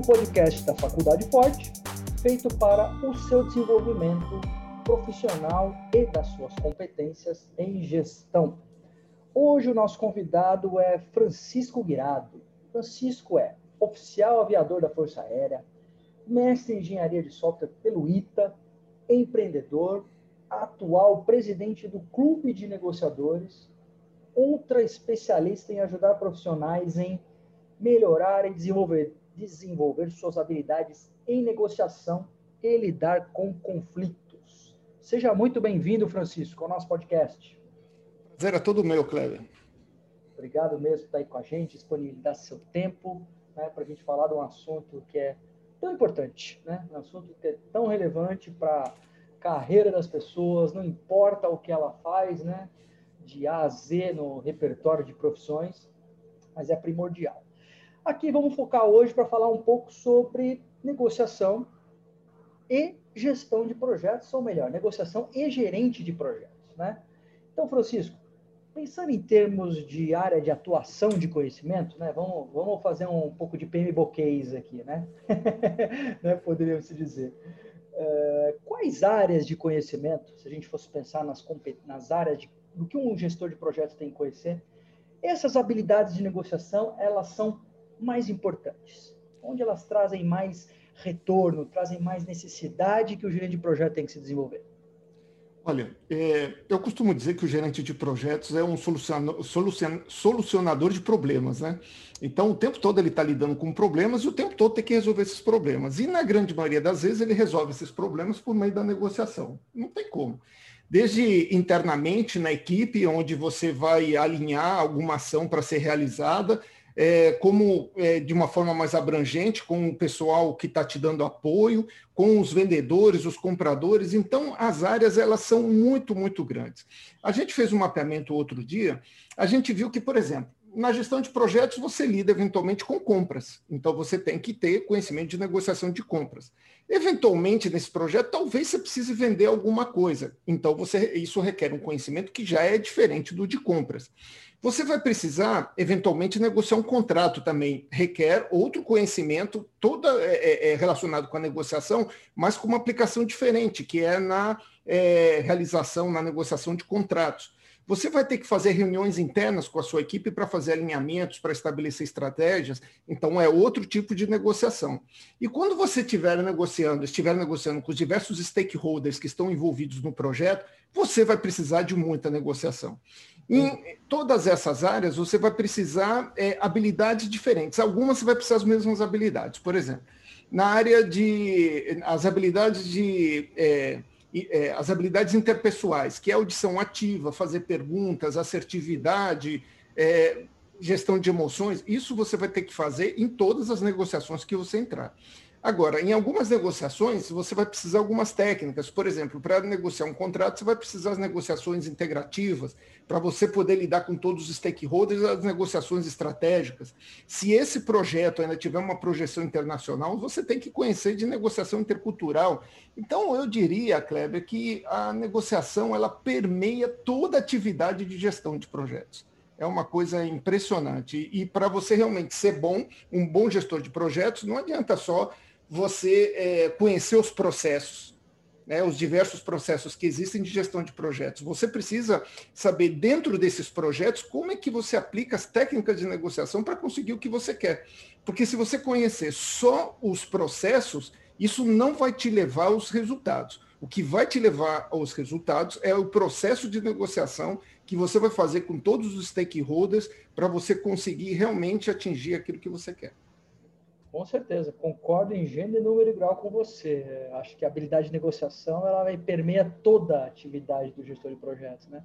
o podcast da Faculdade Forte, feito para o seu desenvolvimento profissional e das suas competências em gestão. Hoje o nosso convidado é Francisco Guirado. Francisco é oficial aviador da Força Aérea, mestre em engenharia de software pelo ITA, empreendedor, atual presidente do Clube de Negociadores, ultra especialista em ajudar profissionais em melhorar e desenvolver, desenvolver suas habilidades em negociação e lidar com conflitos. Seja muito bem-vindo, Francisco, ao nosso podcast. Prazer é todo meu, Cleber. Obrigado mesmo por estar aí com a gente, disponibilizar seu tempo né, para a gente falar de um assunto que é tão importante, né? um assunto que é tão relevante para a carreira das pessoas, não importa o que ela faz, né? de A a Z no repertório de profissões, mas é primordial. Aqui vamos focar hoje para falar um pouco sobre negociação e gestão de projetos, ou melhor, negociação e gerente de projetos, né? Então, Francisco, pensando em termos de área de atuação de conhecimento, né? Vamos, vamos fazer um pouco de PMBOK case aqui, né? né? Poderíamos dizer. Uh, quais áreas de conhecimento, se a gente fosse pensar nas, nas áreas de do que um gestor de projetos tem que conhecer, essas habilidades de negociação, elas são mais importantes. Onde elas trazem mais retorno, trazem mais necessidade que o gerente de projeto tem que se desenvolver? Olha, é, eu costumo dizer que o gerente de projetos é um solucionador de problemas, né? Então, o tempo todo ele está lidando com problemas e o tempo todo tem que resolver esses problemas. E, na grande maioria das vezes, ele resolve esses problemas por meio da negociação. Não tem como desde internamente na equipe, onde você vai alinhar alguma ação para ser realizada, é, como é, de uma forma mais abrangente, com o pessoal que está te dando apoio, com os vendedores, os compradores. Então, as áreas elas são muito, muito grandes. A gente fez um mapeamento outro dia, a gente viu que, por exemplo, na gestão de projetos, você lida eventualmente com compras. Então, você tem que ter conhecimento de negociação de compras. Eventualmente, nesse projeto, talvez você precise vender alguma coisa. Então, você, isso requer um conhecimento que já é diferente do de compras. Você vai precisar, eventualmente, negociar um contrato também. Requer outro conhecimento, todo é, é, é relacionado com a negociação, mas com uma aplicação diferente, que é na é, realização, na negociação de contratos. Você vai ter que fazer reuniões internas com a sua equipe para fazer alinhamentos, para estabelecer estratégias. Então, é outro tipo de negociação. E quando você estiver negociando, estiver negociando com os diversos stakeholders que estão envolvidos no projeto, você vai precisar de muita negociação. Em todas essas áreas, você vai precisar é, habilidades diferentes. Algumas você vai precisar das mesmas habilidades. Por exemplo, na área de as habilidades de é, é, as habilidades interpessoais, que é audição ativa, fazer perguntas, assertividade, é, gestão de emoções, isso você vai ter que fazer em todas as negociações que você entrar. Agora, em algumas negociações, você vai precisar algumas técnicas. Por exemplo, para negociar um contrato, você vai precisar das negociações integrativas, para você poder lidar com todos os stakeholders, as negociações estratégicas. Se esse projeto ainda tiver uma projeção internacional, você tem que conhecer de negociação intercultural. Então, eu diria, Kleber, que a negociação ela permeia toda a atividade de gestão de projetos é uma coisa impressionante. E, para você realmente ser bom, um bom gestor de projetos, não adianta só você é, conhecer os processos, né, os diversos processos que existem de gestão de projetos. Você precisa saber, dentro desses projetos, como é que você aplica as técnicas de negociação para conseguir o que você quer. Porque se você conhecer só os processos, isso não vai te levar aos resultados. O que vai te levar aos resultados é o processo de negociação que você vai fazer com todos os stakeholders para você conseguir realmente atingir aquilo que você quer. Com certeza, concordo em gênero, número e grau com você. Acho que a habilidade de negociação ela permeia toda a atividade do gestor de projetos, né?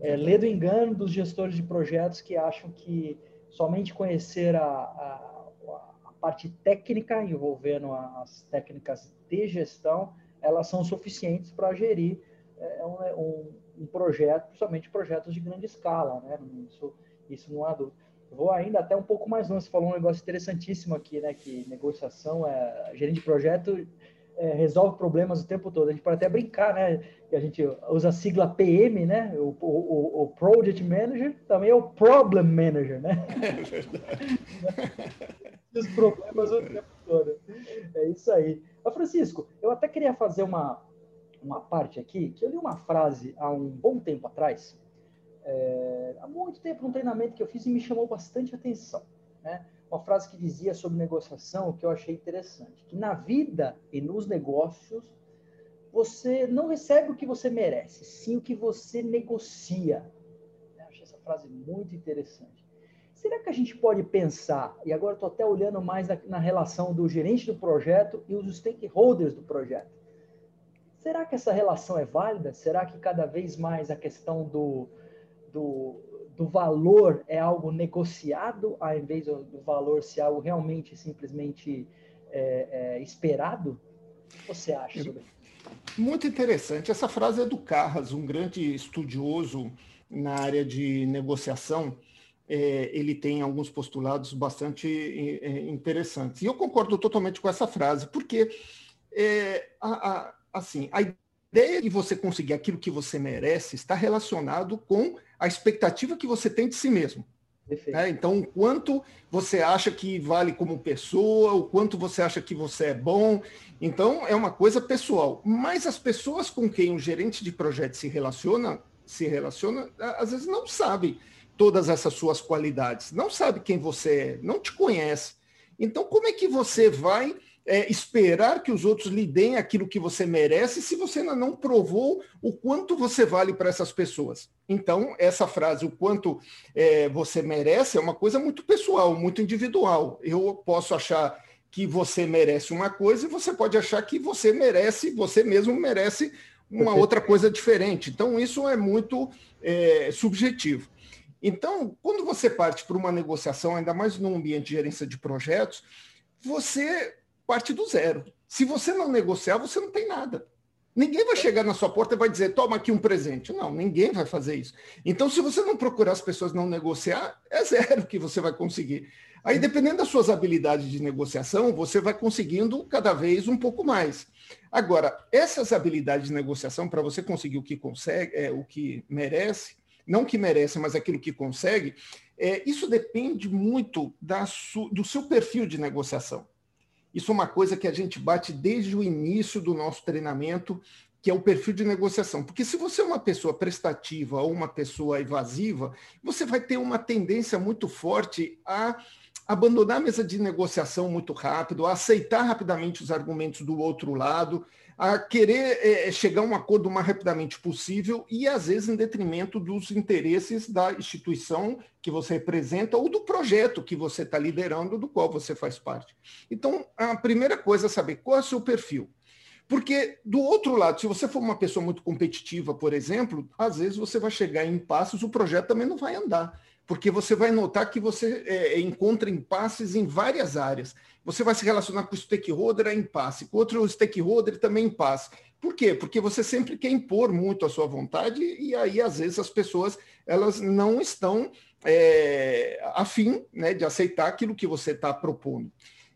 É, lê do engano dos gestores de projetos que acham que somente conhecer a, a, a parte técnica envolvendo as técnicas de gestão, elas são suficientes para gerir é, um, um, um, projeto, principalmente projetos de grande escala, né? Isso, isso não há dúvida. Vou ainda até um pouco mais longe. Você falou um negócio interessantíssimo aqui, né? Que negociação, é, gerente de projeto, é, resolve problemas o tempo todo. A gente pode até brincar, né? Que a gente usa a sigla PM, né? O, o, o Project Manager também é o Problem Manager, né? É verdade. Os problemas o tempo todo. É isso aí. Mas, Francisco, eu até queria fazer uma, uma parte aqui, que eu li uma frase há um bom tempo atrás, é, há muito tempo, num treinamento que eu fiz e me chamou bastante atenção. Né? Uma frase que dizia sobre negociação que eu achei interessante, que na vida e nos negócios, você não recebe o que você merece, sim o que você negocia. Eu achei essa frase muito interessante. Será que a gente pode pensar, e agora estou até olhando mais na, na relação do gerente do projeto e os stakeholders do projeto, Será que essa relação é válida? Será que cada vez mais a questão do, do, do valor é algo negociado, ao invés do valor ser algo realmente simplesmente é, é, esperado? O que você acha sobre isso? Muito interessante. Essa frase é do Carras, um grande estudioso na área de negociação. É, ele tem alguns postulados bastante é, interessantes. E eu concordo totalmente com essa frase, porque é, a, a assim, a ideia de você conseguir aquilo que você merece está relacionado com a expectativa que você tem de si mesmo. É, então, o quanto você acha que vale como pessoa, o quanto você acha que você é bom. Então, é uma coisa pessoal. Mas as pessoas com quem o gerente de projeto se relaciona, se relaciona, às vezes não sabem todas essas suas qualidades, não sabe quem você é, não te conhece. Então, como é que você vai é, esperar que os outros lhe deem aquilo que você merece se você ainda não provou o quanto você vale para essas pessoas. Então, essa frase, o quanto é, você merece, é uma coisa muito pessoal, muito individual. Eu posso achar que você merece uma coisa e você pode achar que você merece, você mesmo merece uma outra coisa diferente. Então, isso é muito é, subjetivo. Então, quando você parte para uma negociação, ainda mais num ambiente de gerência de projetos, você parte do zero. Se você não negociar, você não tem nada. Ninguém vai chegar na sua porta e vai dizer, toma aqui um presente. Não, ninguém vai fazer isso. Então, se você não procurar as pessoas não negociar, é zero que você vai conseguir. Aí, dependendo das suas habilidades de negociação, você vai conseguindo cada vez um pouco mais. Agora, essas habilidades de negociação, para você conseguir o que consegue, é, o que merece, não que merece, mas aquilo que consegue, é, isso depende muito da do seu perfil de negociação. Isso é uma coisa que a gente bate desde o início do nosso treinamento, que é o perfil de negociação. Porque se você é uma pessoa prestativa ou uma pessoa evasiva, você vai ter uma tendência muito forte a abandonar a mesa de negociação muito rápido, a aceitar rapidamente os argumentos do outro lado, a querer é, chegar a um acordo o mais rapidamente possível e, às vezes, em detrimento dos interesses da instituição que você representa ou do projeto que você está liderando, do qual você faz parte. Então, a primeira coisa é saber qual é o seu perfil. Porque, do outro lado, se você for uma pessoa muito competitiva, por exemplo, às vezes você vai chegar em impasses, o projeto também não vai andar porque você vai notar que você é, encontra impasses em várias áreas. Você vai se relacionar com o stakeholder é impasse, com outro stakeholder também impasse. Por quê? Porque você sempre quer impor muito a sua vontade e aí, às vezes, as pessoas elas não estão é, afim né, de aceitar aquilo que você está propondo.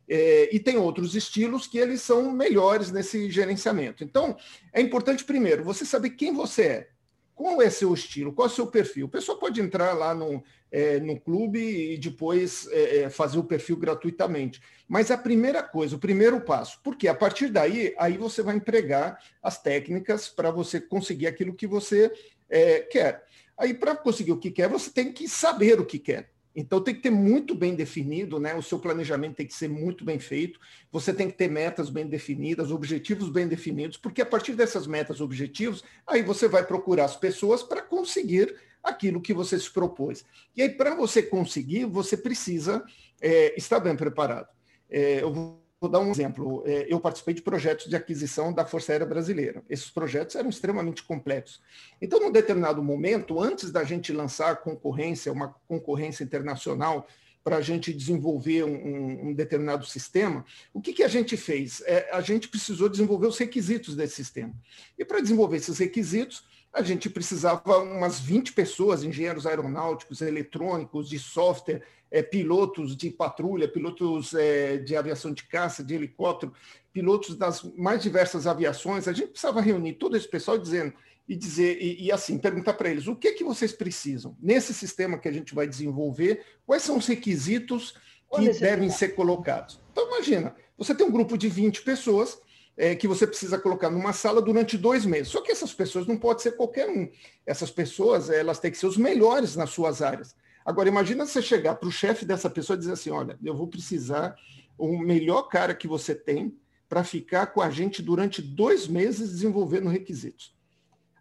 É, e tem outros estilos que eles são melhores nesse gerenciamento. Então, é importante, primeiro, você saber quem você é. Qual é seu estilo? Qual é seu perfil? O pessoal pode entrar lá no, é, no clube e depois é, é, fazer o perfil gratuitamente. Mas a primeira coisa, o primeiro passo, porque a partir daí, aí você vai empregar as técnicas para você conseguir aquilo que você é, quer. Aí, para conseguir o que quer, você tem que saber o que quer. Então tem que ter muito bem definido, né? O seu planejamento tem que ser muito bem feito. Você tem que ter metas bem definidas, objetivos bem definidos, porque a partir dessas metas, objetivos, aí você vai procurar as pessoas para conseguir aquilo que você se propôs. E aí, para você conseguir, você precisa é, estar bem preparado. É, eu vou dar um exemplo. É, eu participei de projetos de aquisição da Força Aérea Brasileira. Esses projetos eram extremamente complexos. Então, num determinado momento, antes da gente lançar concorrência, uma concorrência internacional, para a gente desenvolver um, um, determinado sistema, o que, que a gente fez? É, a gente precisou desenvolver os requisitos desse sistema. E para desenvolver esses requisitos, a gente precisava umas 20 pessoas, engenheiros aeronáuticos, eletrônicos, de software, é, pilotos de patrulha, pilotos é, de aviação de caça, de helicóptero, pilotos das mais diversas aviações, a gente precisava reunir todo esse pessoal dizendo e dizer e, e assim perguntar para eles o que é que vocês precisam nesse sistema que a gente vai desenvolver, quais são os requisitos que devem ser colocados. Então imagina, você tem um grupo de 20 pessoas é, que você precisa colocar numa sala durante dois meses. Só que essas pessoas não pode ser qualquer um. Essas pessoas elas têm que ser os melhores nas suas áreas. Agora imagina você chegar para o chefe dessa pessoa e dizer assim, olha, eu vou precisar o melhor cara que você tem para ficar com a gente durante dois meses desenvolvendo requisitos.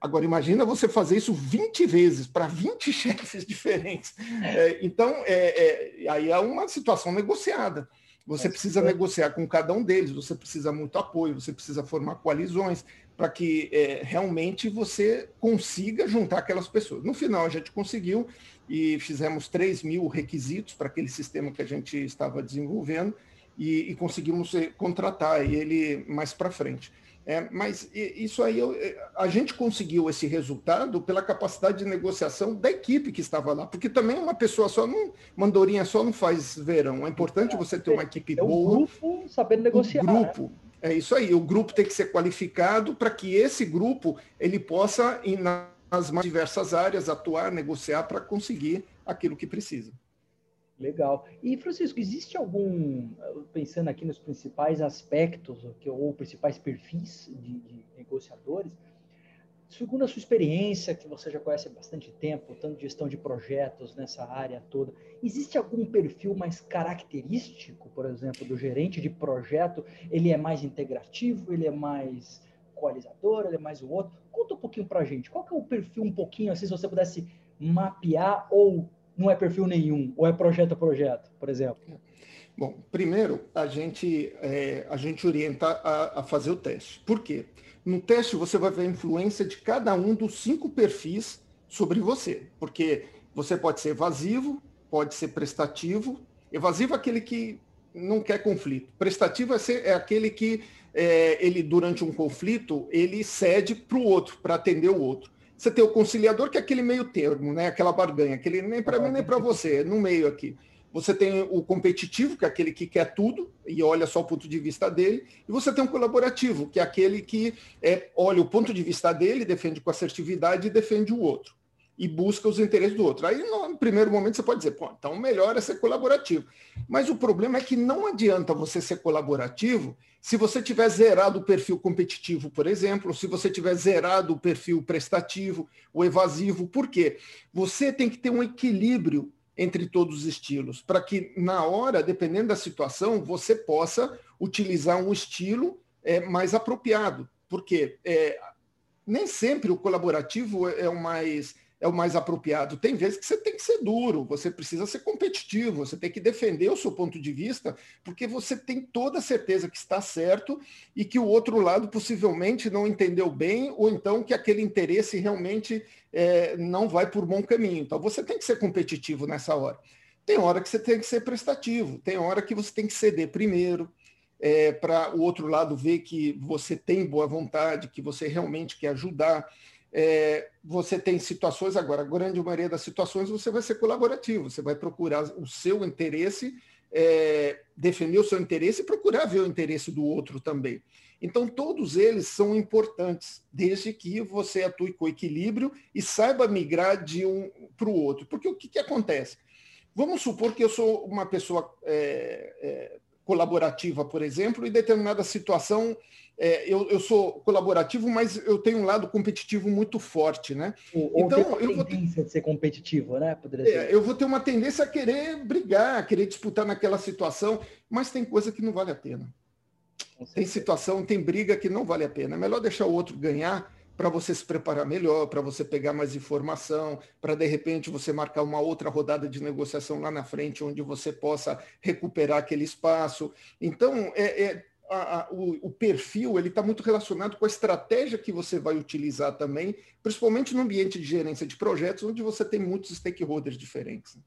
Agora, imagina você fazer isso 20 vezes para 20 chefes diferentes. É, então, é, é, aí é uma situação negociada. Você precisa negociar com cada um deles, você precisa muito apoio, você precisa formar coalizões para que é, realmente você consiga juntar aquelas pessoas. No final, a gente conseguiu e fizemos 3 mil requisitos para aquele sistema que a gente estava desenvolvendo e, e conseguimos eh, contratar ele mais para frente. É, mas isso aí, eu, eh, a gente conseguiu esse resultado pela capacidade de negociação da equipe que estava lá, porque também uma pessoa só, não, uma andorinha só não faz verão. É importante você ter uma equipe é boa. Um grupo sabendo negociar. Um grupo, né? É isso aí. O grupo tem que ser qualificado para que esse grupo ele possa, nas mais diversas áreas, atuar, negociar para conseguir aquilo que precisa. Legal. E, Francisco, existe algum, pensando aqui nos principais aspectos, ou principais perfis de, de, negociadores, segundo a sua experiência, que você já conhece há bastante tempo, tanto gestão de projetos nessa área toda, existe algum perfil mais característico, por exemplo, do gerente de projeto? Ele é mais integrativo, ele é mais coalizador, ele é mais o outro? Conta um pouquinho para a gente. Qual que é o perfil um pouquinho, assim, se você pudesse mapear ou não é perfil nenhum, ou é projeto a projeto, por exemplo? Bom, primeiro, a gente, é, a gente orienta a, a, fazer o teste. Por quê? No teste, você vai ver a influência de cada um dos cinco perfis sobre você. Porque você pode ser evasivo, pode ser prestativo. Evasivo é aquele que não quer conflito. Prestativo é, ser, é aquele que, é, ele durante um conflito, ele cede para o outro, para atender o outro. Você tem o conciliador, que é aquele meio termo, né? aquela barganha, aquele nem para mim nem para você, no meio aqui. Você tem o competitivo, que é aquele que quer tudo e olha só o ponto de vista dele. E você tem o colaborativo, que é aquele que é, olha o ponto de vista dele, defende com assertividade e defende o outro. E busca os interesses do outro. Aí, no primeiro momento, você pode dizer, pô, então melhor é ser colaborativo. Mas o problema é que não adianta você ser colaborativo se você tiver zerado o perfil competitivo, por exemplo, se você tiver zerado o perfil prestativo, o evasivo, por quê? Você tem que ter um equilíbrio entre todos os estilos, para que na hora, dependendo da situação, você possa utilizar um estilo é, mais apropriado. Porque é, nem sempre o colaborativo é o mais é o mais apropriado. Tem vezes que você tem que ser duro, você precisa ser competitivo, você tem que defender o seu ponto de vista, porque você tem toda a certeza que está certo e que o outro lado possivelmente não entendeu bem, ou então que aquele interesse realmente é, não vai por bom caminho. Então você tem que ser competitivo nessa hora. Tem hora que você tem que ser prestativo, tem hora que você tem que ceder primeiro. É, para o outro lado ver que você tem boa vontade, que você realmente quer ajudar é, você tem situações, agora, a grande maioria das situações você vai ser colaborativo, você vai procurar o seu interesse, é, defender o seu interesse e procurar ver o interesse do outro também. Então, todos eles são importantes, desde que você atue com equilíbrio e saiba migrar de um para o outro. Porque o que, que, acontece? Vamos supor que eu sou uma pessoa é, é colaborativa, por exemplo, e determinada situação é, eu, eu, sou colaborativo, mas eu tenho um lado competitivo muito forte, né? Ou então eu vou ter de ser competitivo, né? É, eu vou ter uma tendência a querer brigar, a querer disputar naquela situação, mas tem coisa que não vale a pena. Tem situação, tem briga que não vale a pena. É melhor deixar o outro ganhar para você se preparar melhor, para você pegar mais informação, para de repente você marcar uma outra rodada de negociação lá na frente, onde você possa recuperar aquele espaço. Então, é, é a, a, o, o, perfil ele está muito relacionado com a estratégia que você vai utilizar também, principalmente no ambiente de gerência de projetos, onde você tem muitos stakeholders diferentes.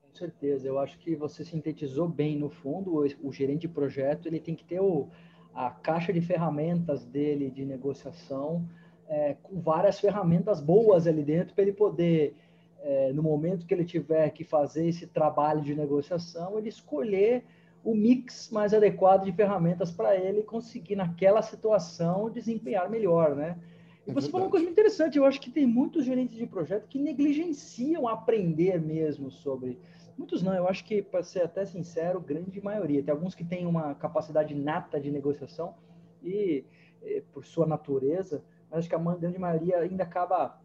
Com certeza, eu acho que você sintetizou bem no fundo. O, o gerente de projeto ele tem que ter o, a caixa de ferramentas dele de negociação é, com várias ferramentas boas ali dentro para ele poder é, no momento que ele tiver que fazer esse trabalho de negociação, ele escolher o mix mais adequado de ferramentas para ele conseguir, naquela situação, desempenhar melhor, né? E é você falou uma coisa muito interessante, eu acho que tem muitos gerentes de projeto que negligenciam aprender mesmo sobre. Muitos não, eu acho que, para ser até sincero, grande maioria. Tem alguns que têm uma capacidade nata de negociação e, eh, por sua natureza, mas acho que a grande maioria ainda acaba,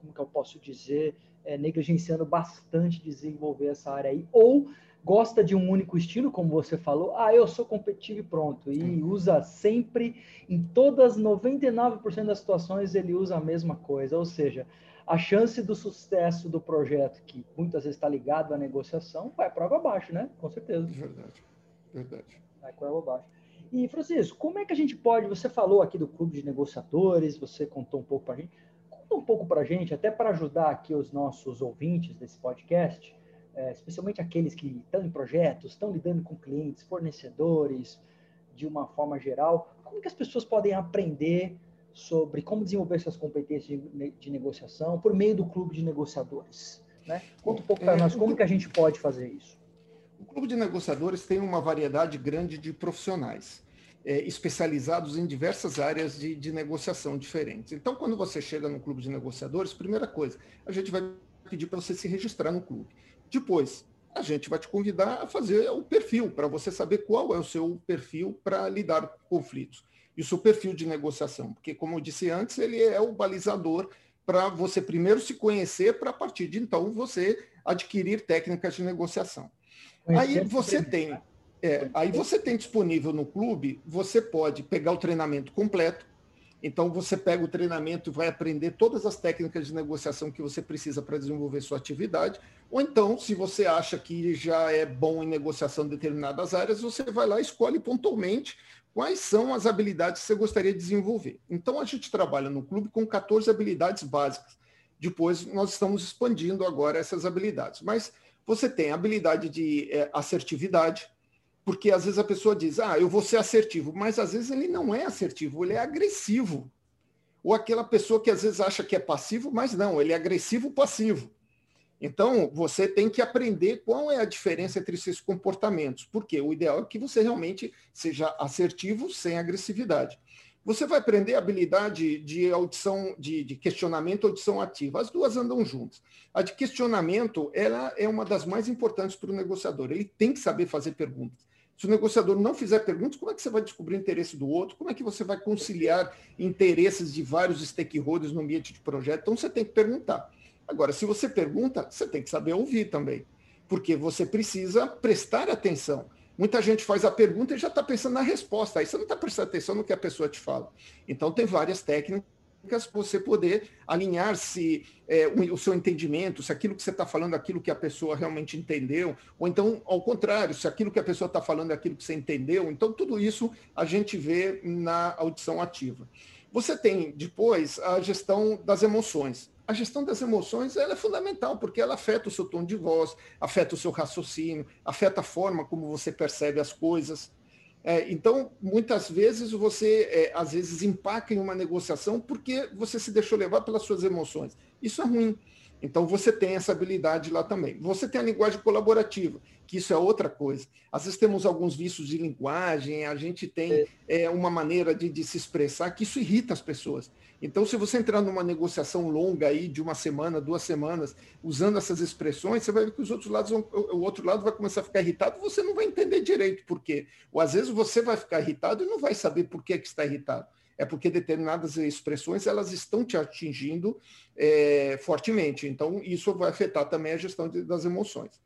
como que eu posso dizer, é, negligenciando bastante desenvolver essa área aí, ou gosta de um único estilo, como você falou, ah, eu sou competitivo e pronto, e usa sempre, em todas 99% das situações, ele usa a mesma coisa, ou seja, a chance do sucesso do projeto, que muitas vezes está ligado à negociação, vai para água abaixo, né? Com certeza. Verdade, verdade. Vai para água abaixo. E, Francisco, como é que a gente pode, você falou aqui do clube de negociadores, você contou um pouco para a gente, conta um pouco para a gente, até para ajudar aqui os nossos ouvintes desse podcast, é, especialmente aqueles que estão em projetos, estão lidando com clientes, fornecedores, de uma forma geral, como que as pessoas podem aprender sobre como desenvolver suas competências de, de negociação por meio do clube de negociadores? Né? Conta um pouco para é, nós como que a gente pode fazer isso. O clube de negociadores tem uma variedade grande de profissionais. É, especializados em diversas áreas de, de, negociação diferentes. Então, quando você chega no clube de negociadores, primeira coisa, a gente vai pedir para você se registrar no clube. Depois, a gente vai te convidar a fazer o perfil, para você saber qual é o seu perfil para lidar com conflitos. E o seu perfil de negociação, porque, como eu disse antes, ele é o balizador para você primeiro se conhecer, para a partir de então você adquirir técnicas de negociação. Aí você tem, é, aí você tem disponível no clube, você pode pegar o treinamento completo, então, você pega o treinamento e vai aprender todas as técnicas de negociação que você precisa para desenvolver sua atividade. Ou então, se você acha que já é bom em negociação em determinadas áreas, você vai lá e escolhe pontualmente quais são as habilidades que você gostaria de desenvolver. Então, a gente trabalha no clube com 14 habilidades básicas. Depois, nós estamos expandindo agora essas habilidades. Mas você tem habilidade de é, assertividade, porque às vezes a pessoa diz, ah, eu vou ser assertivo, mas às vezes ele não é assertivo, ele é agressivo. Ou aquela pessoa que às vezes acha que é passivo, mas não, ele é agressivo passivo. Então, você tem que aprender qual é a diferença entre esses comportamentos, porque o ideal é que você realmente seja assertivo sem agressividade. Você vai aprender a habilidade de audição, de, de questionamento, audição ativa. As duas andam juntas. A de questionamento, ela é uma das mais importantes para o negociador. Ele tem que saber fazer perguntas. Se o negociador não fizer perguntas, como é que você vai descobrir o interesse do outro? Como é que você vai conciliar interesses de vários stakeholders no ambiente de projeto? Então, você tem que perguntar. Agora, se você pergunta, você tem que saber ouvir também, porque você precisa prestar atenção. Muita gente faz a pergunta e já está pensando na resposta. Aí você não está prestando atenção no que a pessoa te fala. Então, tem várias técnicas você poder alinhar se é, o, seu entendimento, se aquilo que você está falando é aquilo que a pessoa realmente entendeu, ou então, ao contrário, se aquilo que a pessoa está falando é aquilo que você entendeu. Então, tudo isso a gente vê na audição ativa. Você tem depois a gestão das emoções. A gestão das emoções é fundamental, porque ela afeta o seu tom de voz, afeta o seu raciocínio, afeta a forma como você percebe as coisas. É, então, muitas vezes você, é, às vezes, empaca em uma negociação porque você se deixou levar pelas suas emoções. Isso é ruim. Então, você tem essa habilidade lá também. Você tem a linguagem colaborativa, que isso é outra coisa. Às vezes temos alguns vícios de linguagem, a gente tem é, uma maneira de, de se expressar que isso irrita as pessoas. Então, se você entrar numa negociação longa aí de uma semana, duas semanas, usando essas expressões, você vai ver que os outros lados vão, o outro lado vai começar a ficar irritado, você não vai entender direito por quê. Ou às vezes você vai ficar irritado e não vai saber por que, que está irritado. É porque determinadas expressões elas estão te atingindo é, fortemente. Então, isso vai afetar também a gestão de, das emoções.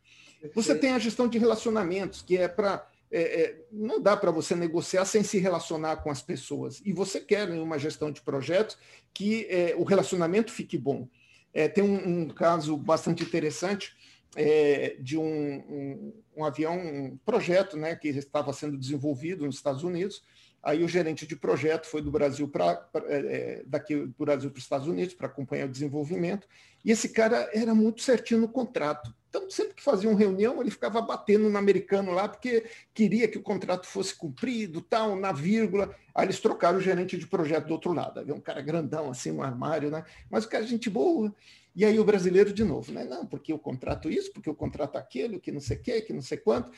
Você tem a gestão de relacionamentos, que é para é, é, não dá para você negociar sem se relacionar com as pessoas. E você quer, em uma gestão de projetos, que é, o relacionamento fique bom. É, tem um, um, caso bastante interessante é, de um, um, um, avião, um projeto né, que estava sendo desenvolvido nos Estados Unidos. Aí o gerente de projeto foi do Brasil para é, daqui do Brasil para os Estados Unidos para acompanhar o desenvolvimento. E esse cara era muito certinho no contrato. Então, sempre que fazia uma reunião, ele ficava batendo no americano lá, porque queria que o contrato fosse cumprido, tal, na vírgula. Aí eles trocaram o gerente de projeto do outro lado. Havia um cara grandão, assim, no armário, né? Mas o cara, gente boa. E aí o brasileiro de novo, né? Não, porque o contrato isso, porque o contrato aquilo, que não sei o quê, que não sei quanto.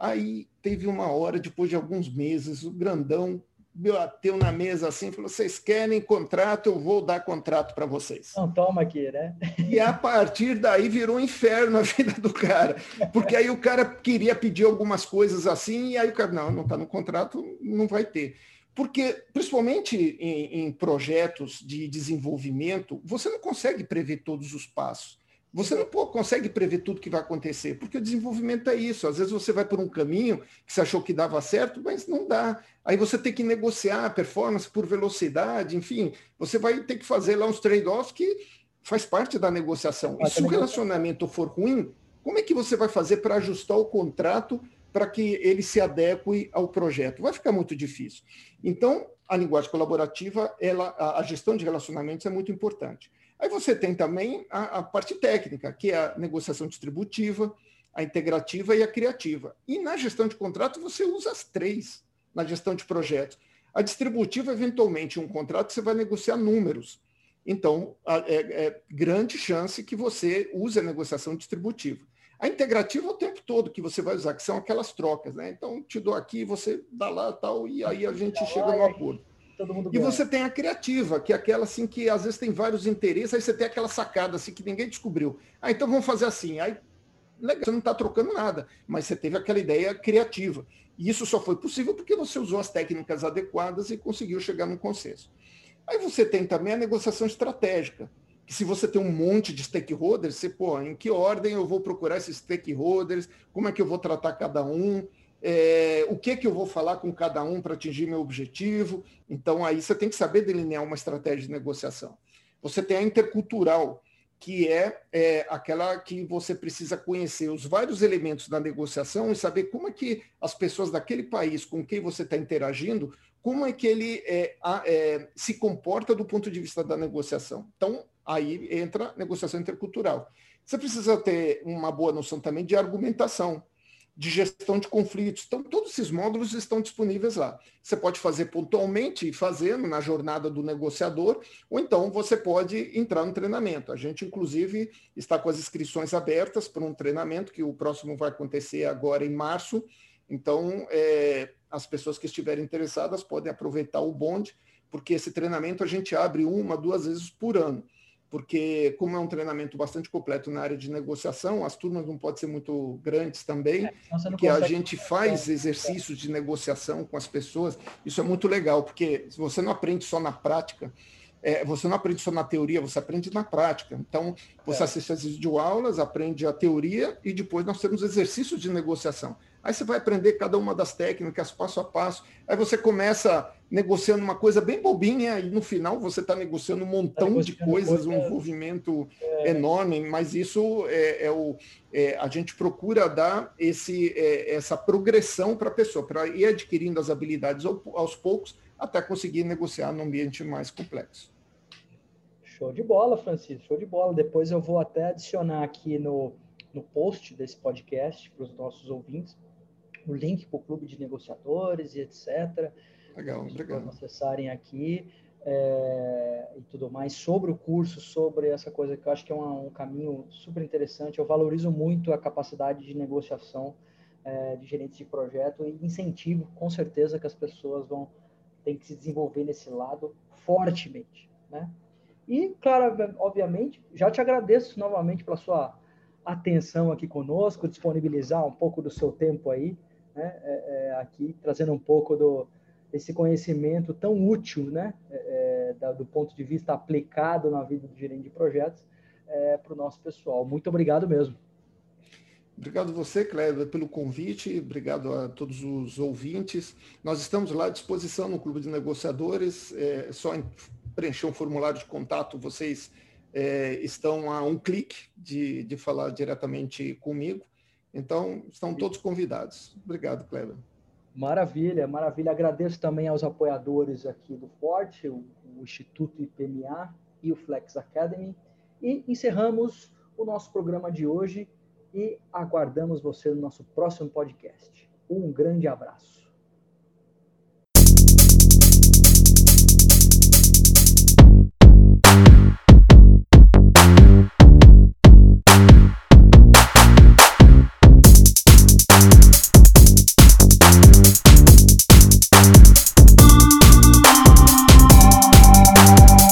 Aí teve uma hora, depois de alguns meses, o grandão bateu na mesa assim, falou: vocês querem contrato, eu vou dar contrato para vocês. Não toma aqui, né? E a partir daí virou um inferno a vida do cara, porque aí o cara queria pedir algumas coisas assim, e aí o cara, não, não está no contrato, não vai ter. Porque, principalmente em, em projetos de desenvolvimento, você não consegue prever todos os passos. Você não pô, consegue prever tudo que vai acontecer, porque o desenvolvimento é isso. Às vezes você vai por um caminho que você achou que dava certo, mas não dá. Aí você tem que negociar a performance por velocidade, enfim, você vai ter que fazer lá uns trade-offs que faz parte da negociação. E se o relacionamento for ruim, como é que você vai fazer para ajustar o contrato para que ele se adeque ao projeto? Vai ficar muito difícil. Então, a linguagem colaborativa, ela, a gestão de relacionamentos é muito importante. Aí você tem também a, a, parte técnica, que é a negociação distributiva, a integrativa e a criativa. E na gestão de contrato você usa as três na gestão de projetos. A distributiva, eventualmente, um contrato você vai negociar números. Então, é, é grande chance que você use a negociação distributiva. A integrativa é o tempo todo que você vai usar, que são aquelas trocas, né? Então, te dou aqui, você dá lá tal, e aí a gente chega no acordo todo mundo E ganha. você tem a criativa, que é aquela assim que às vezes tem vários interesses, aí você tem aquela sacada assim que ninguém descobriu. Ah, então vamos fazer assim. Aí legal, você não está trocando nada, mas você teve aquela ideia criativa. E isso só foi possível porque você usou as técnicas adequadas e conseguiu chegar num consenso. Aí você tem também a negociação estratégica, que se você tem um monte de stakeholders, você, pô, em que ordem eu vou procurar esses stakeholders, como é que eu vou tratar cada um, é, o que, que eu vou falar com cada um para atingir meu objetivo. Então, aí você tem que saber delinear uma estratégia de negociação. Você tem a intercultural, que é, é, aquela que você precisa conhecer os vários elementos da negociação e saber como é que as pessoas daquele país com quem você está interagindo, como é que ele é, é, se comporta do ponto de vista da negociação. Então, aí entra a negociação intercultural. Você precisa ter uma boa noção também de argumentação de gestão de conflitos. Então, todos esses módulos estão disponíveis lá. Você pode fazer pontualmente, fazendo na jornada do negociador, ou então você pode entrar no treinamento. A gente, inclusive, está com as inscrições abertas para um treinamento, que o próximo vai acontecer agora em março. Então, é, as pessoas que estiverem interessadas podem aproveitar o bonde, porque esse treinamento a gente abre uma, duas vezes por ano porque como é um treinamento bastante completo na área de negociação, as turmas não podem ser muito grandes também, é, que a gente faz exercícios de negociação com as pessoas, isso é muito legal, porque se você não aprende só na prática, é, você não aprende só na teoria, você aprende na prática. Então, você é. assiste as videoaulas, aprende a teoria e depois nós temos exercícios de negociação. Aí você vai aprender cada uma das técnicas passo a passo. Aí você começa negociando uma coisa bem bobinha e no final você está negociando um montão tá de coisas, coisa, um envolvimento é... enorme. Mas isso é, é o é, a gente procura dar esse, é, essa progressão para a pessoa, para ir adquirindo as habilidades aos poucos até conseguir negociar num ambiente mais complexo. Show de bola, Francisco. Show de bola. Depois eu vou até adicionar aqui no, no post desse podcast para os nossos ouvintes o link para o clube de negociadores e etc. Legal, obrigado. acessarem aqui é, e tudo mais sobre o curso, sobre essa coisa que eu acho que é um, um caminho super interessante. Eu valorizo muito a capacidade de negociação é, de gerentes de projeto e incentivo, com certeza, que as pessoas vão ter que se desenvolver nesse lado fortemente, né? E, claro, obviamente, já te agradeço novamente pela sua atenção aqui conosco, disponibilizar um pouco do seu tempo aí né, é, é, aqui, trazendo um pouco do, desse conhecimento tão útil, né, é, é da, do ponto de vista aplicado na vida do gerente de projetos, é, para o nosso pessoal. Muito obrigado mesmo. Obrigado você, Cléber, pelo convite. Obrigado a todos os ouvintes. Nós estamos lá à disposição no Clube de Negociadores. É só preencher um formulário de contato. Vocês é, estão a um clique de, de falar diretamente comigo. Então, estão todos convidados. Obrigado, Cleber. Maravilha, maravilha. Agradeço também aos apoiadores aqui do Forte, o, o Instituto IPMA e o Flex Academy. E encerramos o nosso programa de hoje e aguardamos você no nosso próximo podcast. Um grande abraço.